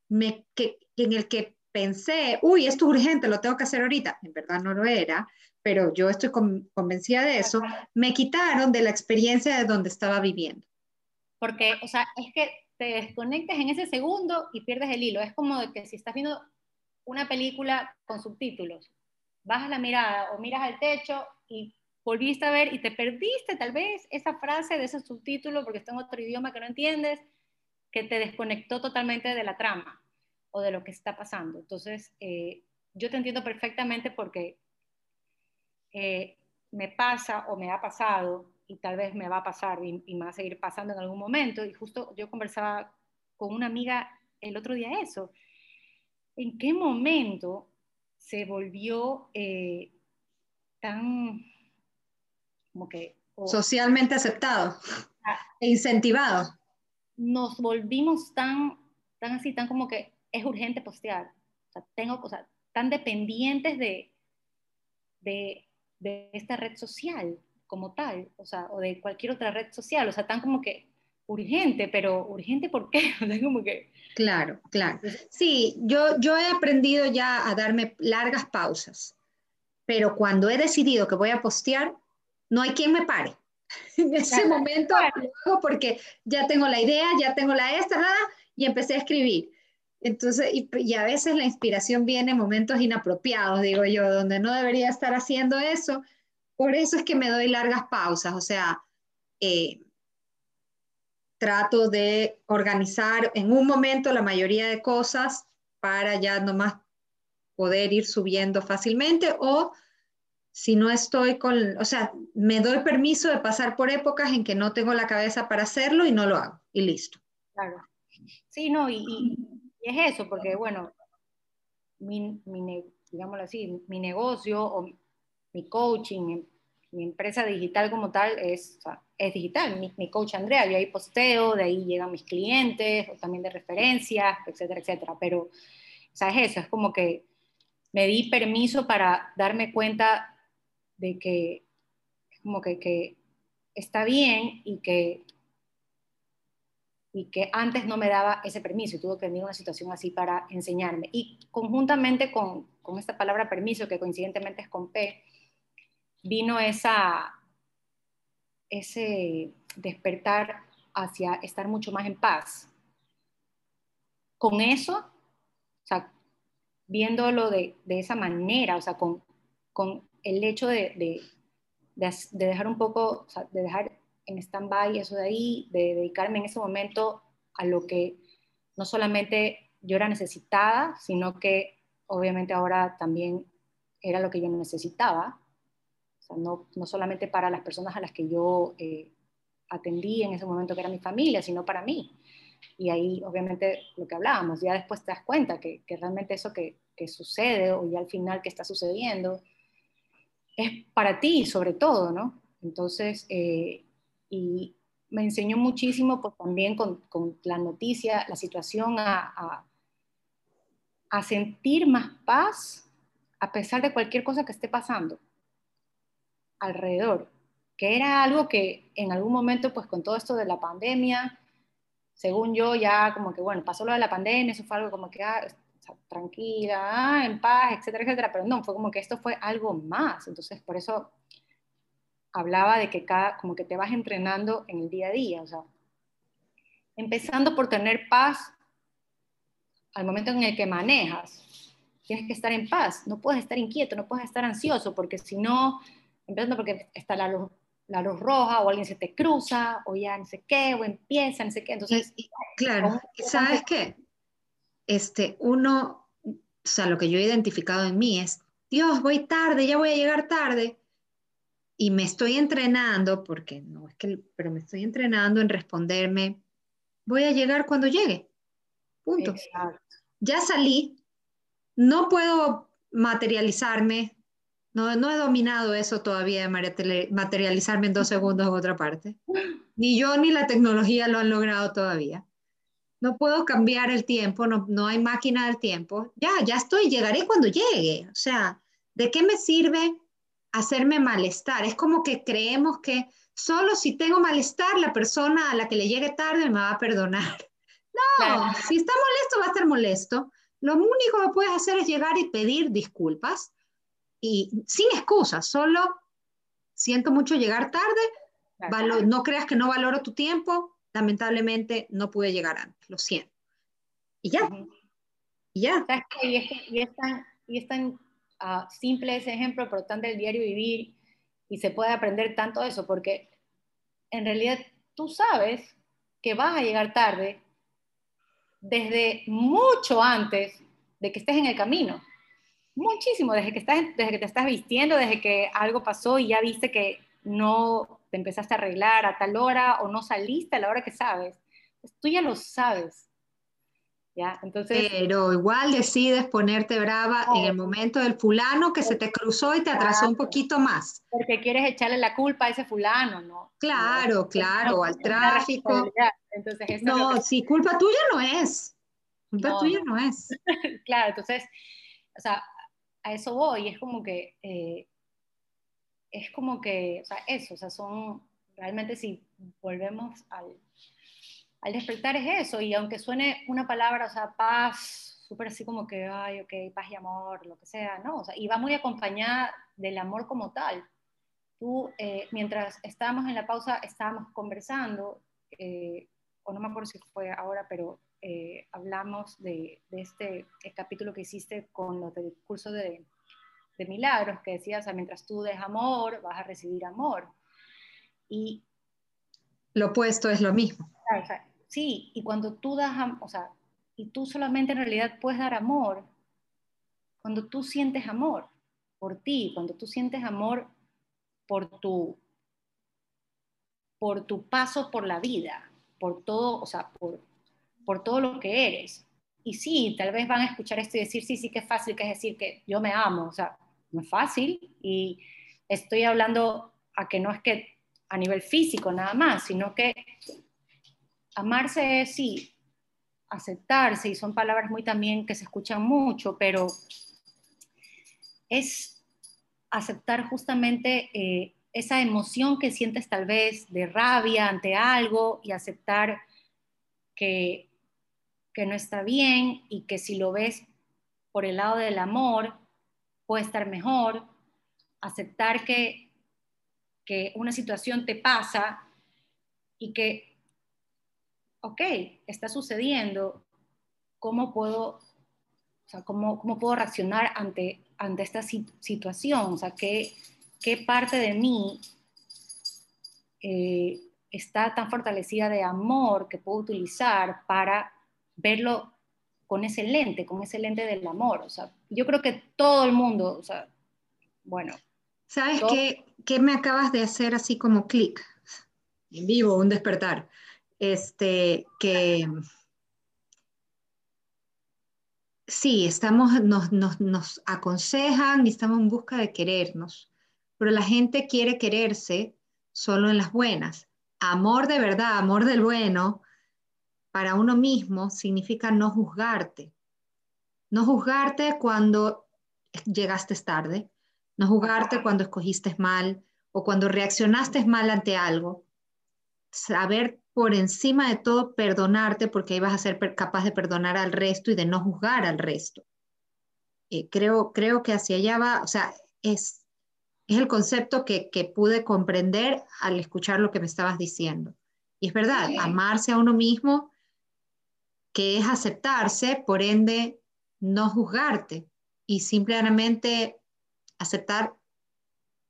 me, que, en el que pensé, uy, esto es urgente, lo tengo que hacer ahorita, en verdad no lo era, pero yo estoy convencida de eso, me quitaron de la experiencia de donde estaba viviendo. Porque, o sea, es que te desconectas en ese segundo y pierdes el hilo. Es como de que si estás viendo una película con subtítulos, bajas la mirada o miras al techo y volviste a ver y te perdiste tal vez esa frase de ese subtítulo porque está en otro idioma que no entiendes, que te desconectó totalmente de la trama o de lo que está pasando. Entonces, eh, yo te entiendo perfectamente porque eh, me pasa o me ha pasado y tal vez me va a pasar y, me va a seguir pasando en algún momento. Y justo yo conversaba con una amiga el otro día eso. ¿En qué momento se volvió eh, tan como que... Socialmente aceptado ah. e incentivado. Nos volvimos tan, tan así, tan como que es urgente postear. O sea, tengo, o sea, tan dependientes de, de de esta red social como tal, o sea, o de cualquier otra red social, o sea, tan como que urgente, pero urgente ¿por qué? *laughs* como que... Claro, claro. Sí, yo, yo he aprendido ya a darme largas pausas, pero cuando he decidido que voy a postear, no hay quien me pare. *laughs* En ese momento porque ya tengo la idea, ya tengo la esta, y empecé a escribir. Entonces, y, a veces la inspiración viene en momentos inapropiados, digo yo, donde no debería estar haciendo eso. Por eso es que me doy largas pausas, o sea, eh, trato de organizar en un momento la mayoría de cosas para ya nomás poder ir subiendo fácilmente o si no estoy con, o sea, me doy permiso de pasar por épocas en que no tengo la cabeza para hacerlo y no lo hago y listo. Claro. Sí, no, y es eso, porque bueno, mi, digámoslo así, mi negocio o mi coaching, mi, empresa digital como tal es, es digital. Mi, coach Andrea, yo ahí posteo, de ahí llegan mis clientes, o también de referencias, etcétera, etcétera. Pero, o sea, es eso, es como que me di permiso para darme cuenta de que, como que, que está bien y que y que antes no me daba ese permiso y tuvo que venir una situación así para enseñarme. Y conjuntamente con, con esta palabra permiso, que coincidentemente es con P, vino esa, ese despertar hacia estar mucho más en paz. Con eso, o sea, viéndolo de, esa manera, o sea, con, el hecho de, dejar un poco, de dejar en stand-by eso de ahí, de dedicarme en ese momento a lo que no solamente yo era necesitada, sino que obviamente ahora también era lo que yo necesitaba, o sea, no, no solamente para las personas a las que yo eh, atendí en ese momento que era mi familia, sino para mí. Y ahí, obviamente, lo que hablábamos, ya después te das cuenta que, que realmente eso que, que, sucede o ya al final que está sucediendo es para ti sobre todo, ¿no? Entonces, eh, y me enseñó muchísimo pues también con, con la noticia, la situación a, a, a sentir más paz a pesar de cualquier cosa que esté pasando alrededor, que era algo que en algún momento, pues con todo esto de la pandemia, según yo, ya como que, bueno, pasó lo de la pandemia, eso fue algo como que, ah, tranquila, ah, en paz, etcétera, etcétera, pero no, fue como que esto fue algo más, entonces por eso hablaba de que cada, como que te vas entrenando en el día a día, o sea, empezando por tener paz al momento en el que manejas, tienes que estar en paz, no puedes estar inquieto, no puedes estar ansioso, porque si no, empezando porque está la luz la luz roja o alguien se te cruza o ya no sé qué o empieza no sé qué. Entonces, claro, ¿sabes qué? Este, uno, o sea, lo que yo he identificado en mí es, Dios, voy tarde, ya voy a llegar tarde. Y me estoy entrenando, porque no es que, pero me estoy entrenando en responderme, voy a llegar cuando llegue. Punto. Ya salí, no puedo materializarme, no, no he dominado eso todavía de materializarme en dos segundos en otra parte. Ni yo ni la tecnología lo han logrado todavía. No puedo cambiar el tiempo, no, no hay máquina del tiempo. Ya, ya estoy, llegaré cuando llegue. O sea, ¿de qué me sirve hacerme malestar? Es como que creemos que solo si tengo malestar, la persona a la que le llegue tarde me va a perdonar. *laughs* No, si está molesto, va a estar molesto. Lo único que puedes hacer es llegar y pedir disculpas y sin excusas, solo siento mucho llegar tarde, no creas que no valoro tu tiempo, lamentablemente no pude llegar antes, lo siento. Y ya, y ya. Y es, tan, y es tan ah, simple ese ejemplo, pero tan del diario vivir y se puede aprender tanto eso, porque en realidad tú sabes que vas a llegar tarde desde mucho antes de que estés en el camino muchísimo, desde que, estás, desde que te estás vistiendo, desde que algo pasó y ya viste que no te empezaste a arreglar a tal hora o no saliste a la hora que sabes. Pues tú ya lo sabes. ¿ya? Entonces, Pero igual decides ponerte brava en el momento del fulano que se te cruzó y te atrasó un poquito más. Porque quieres echarle la culpa a ese fulano, ¿no? Claro, claro, al tráfico. Entonces, no, si culpa tuya no es. Culpa tuya no es. *laughs* claro, entonces, o sea, a eso voy, es como que, eh, es como que, o sea, eso, o sea, son, realmente si volvemos al, al despertar es eso, y aunque suene una palabra, o sea, paz, súper así como que, ay, ok, paz y amor, lo que sea, ¿no? O sea, y va muy acompañada del amor como tal. Tú, eh, mientras estábamos en la pausa, estábamos conversando, eh, o no me acuerdo si fue ahora, pero eh, hablamos de, este capítulo que hiciste con los del curso de, milagros, que decías, mientras tú des amor, vas a recibir amor. Y lo opuesto es lo mismo. sí, y cuando tú das, o sea, y tú solamente en realidad puedes dar amor, cuando tú sientes amor por ti, cuando tú sientes amor por tu, por tu paso por la vida, por todo, o sea, por, por todo lo que eres. Y sí, tal vez van a escuchar esto y decir, sí, sí que es fácil, que es decir que yo me amo, o sea, no es fácil. Y estoy hablando a que no es que a nivel físico nada más, sino que amarse es sí, aceptarse, y son palabras muy también que se escuchan mucho, pero es aceptar justamente eh, esa emoción que sientes tal vez de rabia ante algo y aceptar que que no está bien y que si lo ves por el lado del amor, puede estar mejor, aceptar que que una situación te pasa y que, ok, está sucediendo, ¿cómo puedo, o sea, cómo, cómo puedo reaccionar ante, ante esta situación? O sea, ¿qué, qué parte de mí eh, está tan fortalecida de amor que puedo utilizar para verlo con ese lente, con ese lente del amor. O sea, yo creo que todo el mundo, o sea, bueno. ¿Sabes qué, qué, me acabas de hacer así como clic? En vivo, un despertar. Este, que sí, estamos, nos, nos, nos aconsejan y estamos en busca de querernos, pero la gente quiere quererse solo en las buenas. Amor de verdad, amor del bueno, para uno mismo significa no juzgarte. No juzgarte cuando llegaste tarde, no juzgarte cuando escogiste mal o cuando reaccionaste mal ante algo. Saber por encima de todo perdonarte porque ahí vas a ser capaz de perdonar al resto y de no juzgar al resto. Eh, creo, creo que hacia allá va, o sea, es, es el concepto que, que pude comprender al escuchar lo que me estabas diciendo. Y es verdad, amarse a uno mismo que es aceptarse, por ende, no juzgarte y simplemente aceptar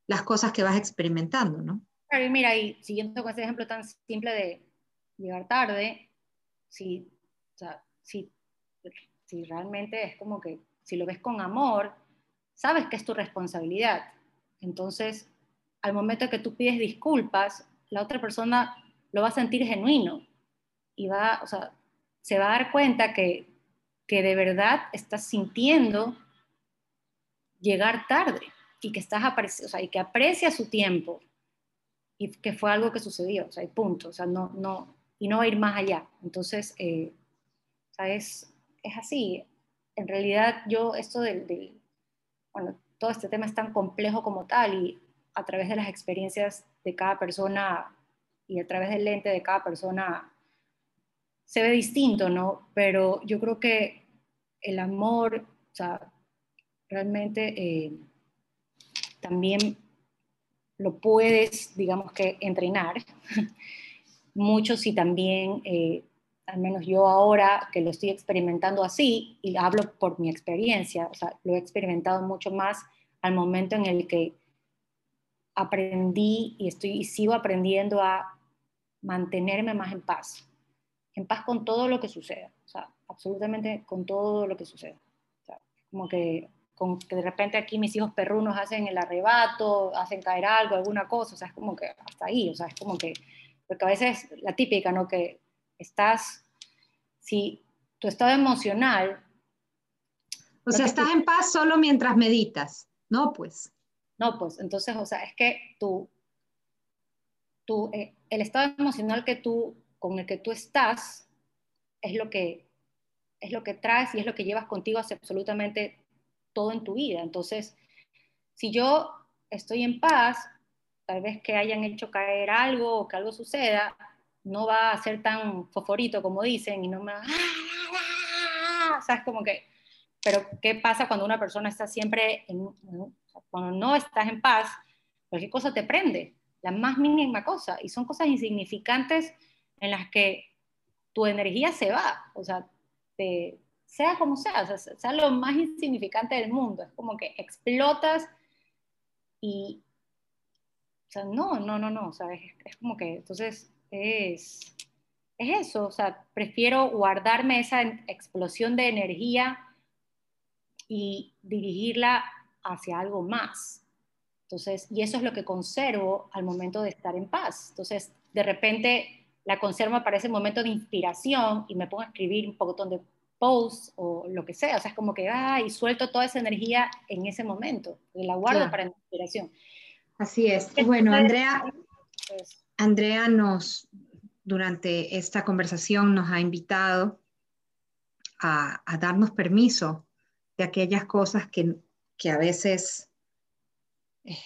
las cosas que vas experimentando, ¿no? Claro, mira, y siguiendo con ese ejemplo tan simple de llegar tarde, si, o sea, si realmente es como que, si lo ves con amor, sabes que es tu responsabilidad. Entonces, al momento que tú pides disculpas, la otra persona lo va a sentir genuino y va, o sea, se va a dar cuenta que, de verdad estás sintiendo llegar tarde y que estás o sea, y que aprecia su tiempo y que fue algo que sucedió, o sea, y punto, o sea, no, no, y no va a ir más allá. Entonces, eh, es, así. En realidad, yo, esto del, del, bueno, todo este tema es tan complejo como tal y a través de las experiencias de cada persona y a través del lente de cada persona se ve distinto, ¿no? Pero yo creo que el amor, o sea, realmente eh, también lo puedes, digamos que, entrenar. *laughs* Mucho si también, eh, al menos yo ahora que lo estoy experimentando así, y hablo por mi experiencia, o sea, lo he experimentado mucho más al momento en el que aprendí y estoy y sigo aprendiendo a mantenerme más en paz en paz con todo lo que suceda, o sea, absolutamente con todo lo que suceda. O sea, como que, con, que de repente aquí mis hijos perrunos hacen el arrebato, hacen caer algo, alguna cosa, o sea, es como que hasta ahí, o sea, es como que, porque a veces la típica, ¿no? Que estás, si tu estado emocional... O sea, estás en paz solo mientras meditas, ¿no? Pues. No, pues, entonces, o sea, es que tú, tú eh, el estado emocional que tú con el que tú estás es lo que, es lo que traes y es lo que llevas contigo hacia absolutamente todo en tu vida. Entonces, si yo estoy en paz, tal vez que hayan hecho caer algo o que algo suceda, no va a ser tan foforito como dicen y no me va a... ¿Sabes? Como que... Pero, ¿qué pasa cuando una persona está siempre en... Cuando no estás en paz, cualquier cosa te prende, la más mínima cosa, y son cosas insignificantes en las que tu energía se va, o sea, sea como sea, o sea, sea lo más insignificante del mundo, es como que explotas y, o sea, no, no, no, no, o sea, es, como que, entonces, es, es eso, o sea, prefiero guardarme esa explosión de energía y dirigirla hacia algo más. Entonces, y eso es lo que conservo al momento de estar en paz. Entonces, de repente la conservo para ese momento de inspiración y me pongo a escribir un poco de posts o lo que sea. O sea, es como que, ay, suelto toda esa energía en ese momento y la guardo para la inspiración. Así es. Bueno, Andrea, pues, Andrea nos, durante esta conversación nos ha invitado a, darnos permiso de aquellas cosas que, que a veces eh,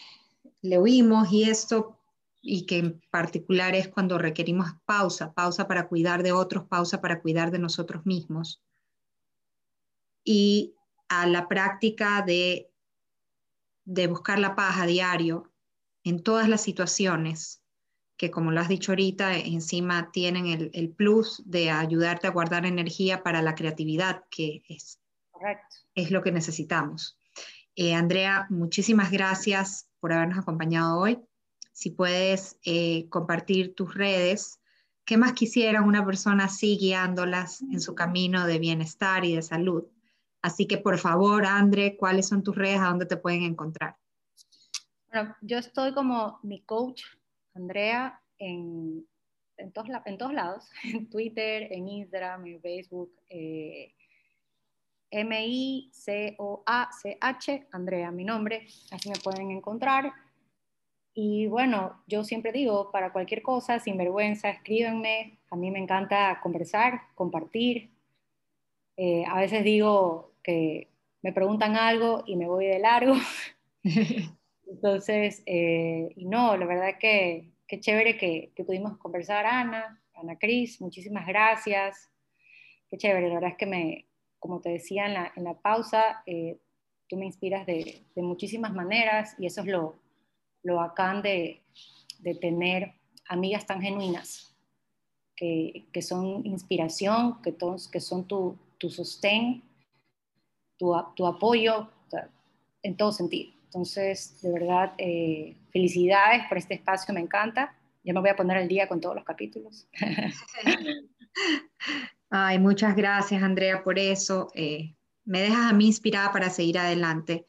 le oímos y esto y que en particular es cuando requerimos pausa, pausa para cuidar de otros, pausa para cuidar de nosotros mismos. Y a la práctica de, de buscar la paz a diario en todas las situaciones, que como lo has dicho ahorita, encima tienen el, plus de ayudarte a guardar energía para la creatividad, que es, es lo que necesitamos. Eh, Andrea, muchísimas gracias por habernos acompañado hoy. Si puedes eh, compartir tus redes, ¿qué más quisiera una persona así guiándolas en su camino de bienestar y de salud? Así que por favor, Andre, ¿cuáles son tus redes? ¿A dónde te pueden encontrar? Bueno, yo estoy como mi coach, Andrea, en, en, todos, en todos lados, *laughs* en Twitter, en Instagram, en Facebook. Eh, M-I-C-O-A-C-H, Andrea, mi nombre, así me pueden encontrar. Y bueno, yo siempre digo, para cualquier cosa, sin vergüenza, escríbenme. A mí me encanta conversar, compartir. Eh, a veces digo que me preguntan algo y me voy de largo. *laughs* Entonces, eh, y no, la verdad que qué chévere que, que, pudimos conversar, Ana, Ana Cris, muchísimas gracias. Qué chévere, la verdad es que me, como te decía en la, en la pausa, eh, tú me inspiras de, de, muchísimas maneras y eso es lo, lo bacán de, de tener amigas tan genuinas, que, que son inspiración, que, todos, que son tu, tu sostén, tu, tu apoyo, en todo sentido. Entonces, de verdad, eh, felicidades por este espacio, me encanta. Ya me voy a poner al día con todos los capítulos. *laughs* Ay, muchas gracias, Andrea, por eso. Eh, me dejas a mí inspirada para seguir adelante.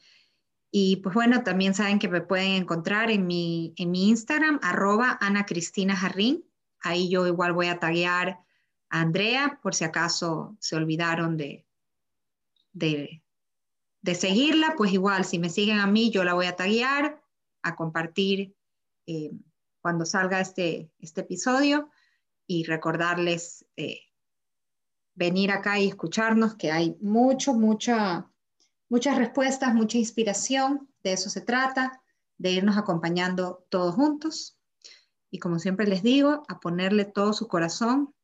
Y pues bueno, también saben que me pueden encontrar en mi, en mi Instagram, arroba Ana Cristina Jarrín. Ahí yo igual voy a taguear a Andrea por si acaso se olvidaron de, de, de seguirla, pues igual, si me siguen a mí, yo la voy a taguear, a compartir eh, cuando salga este, este episodio y recordarles eh, venir acá y escucharnos, que hay mucho, mucha, muchas respuestas, mucha inspiración, de eso se trata, de irnos acompañando todos juntos. Y como siempre les digo, a ponerle todo su corazón,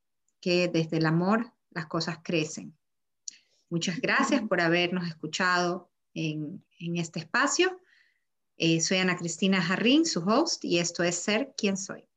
que desde el amor las cosas crecen. Muchas gracias por habernos escuchado en, este espacio. Eh, soy Ana Cristina Jarrín, su host, y esto es Ser quien soy.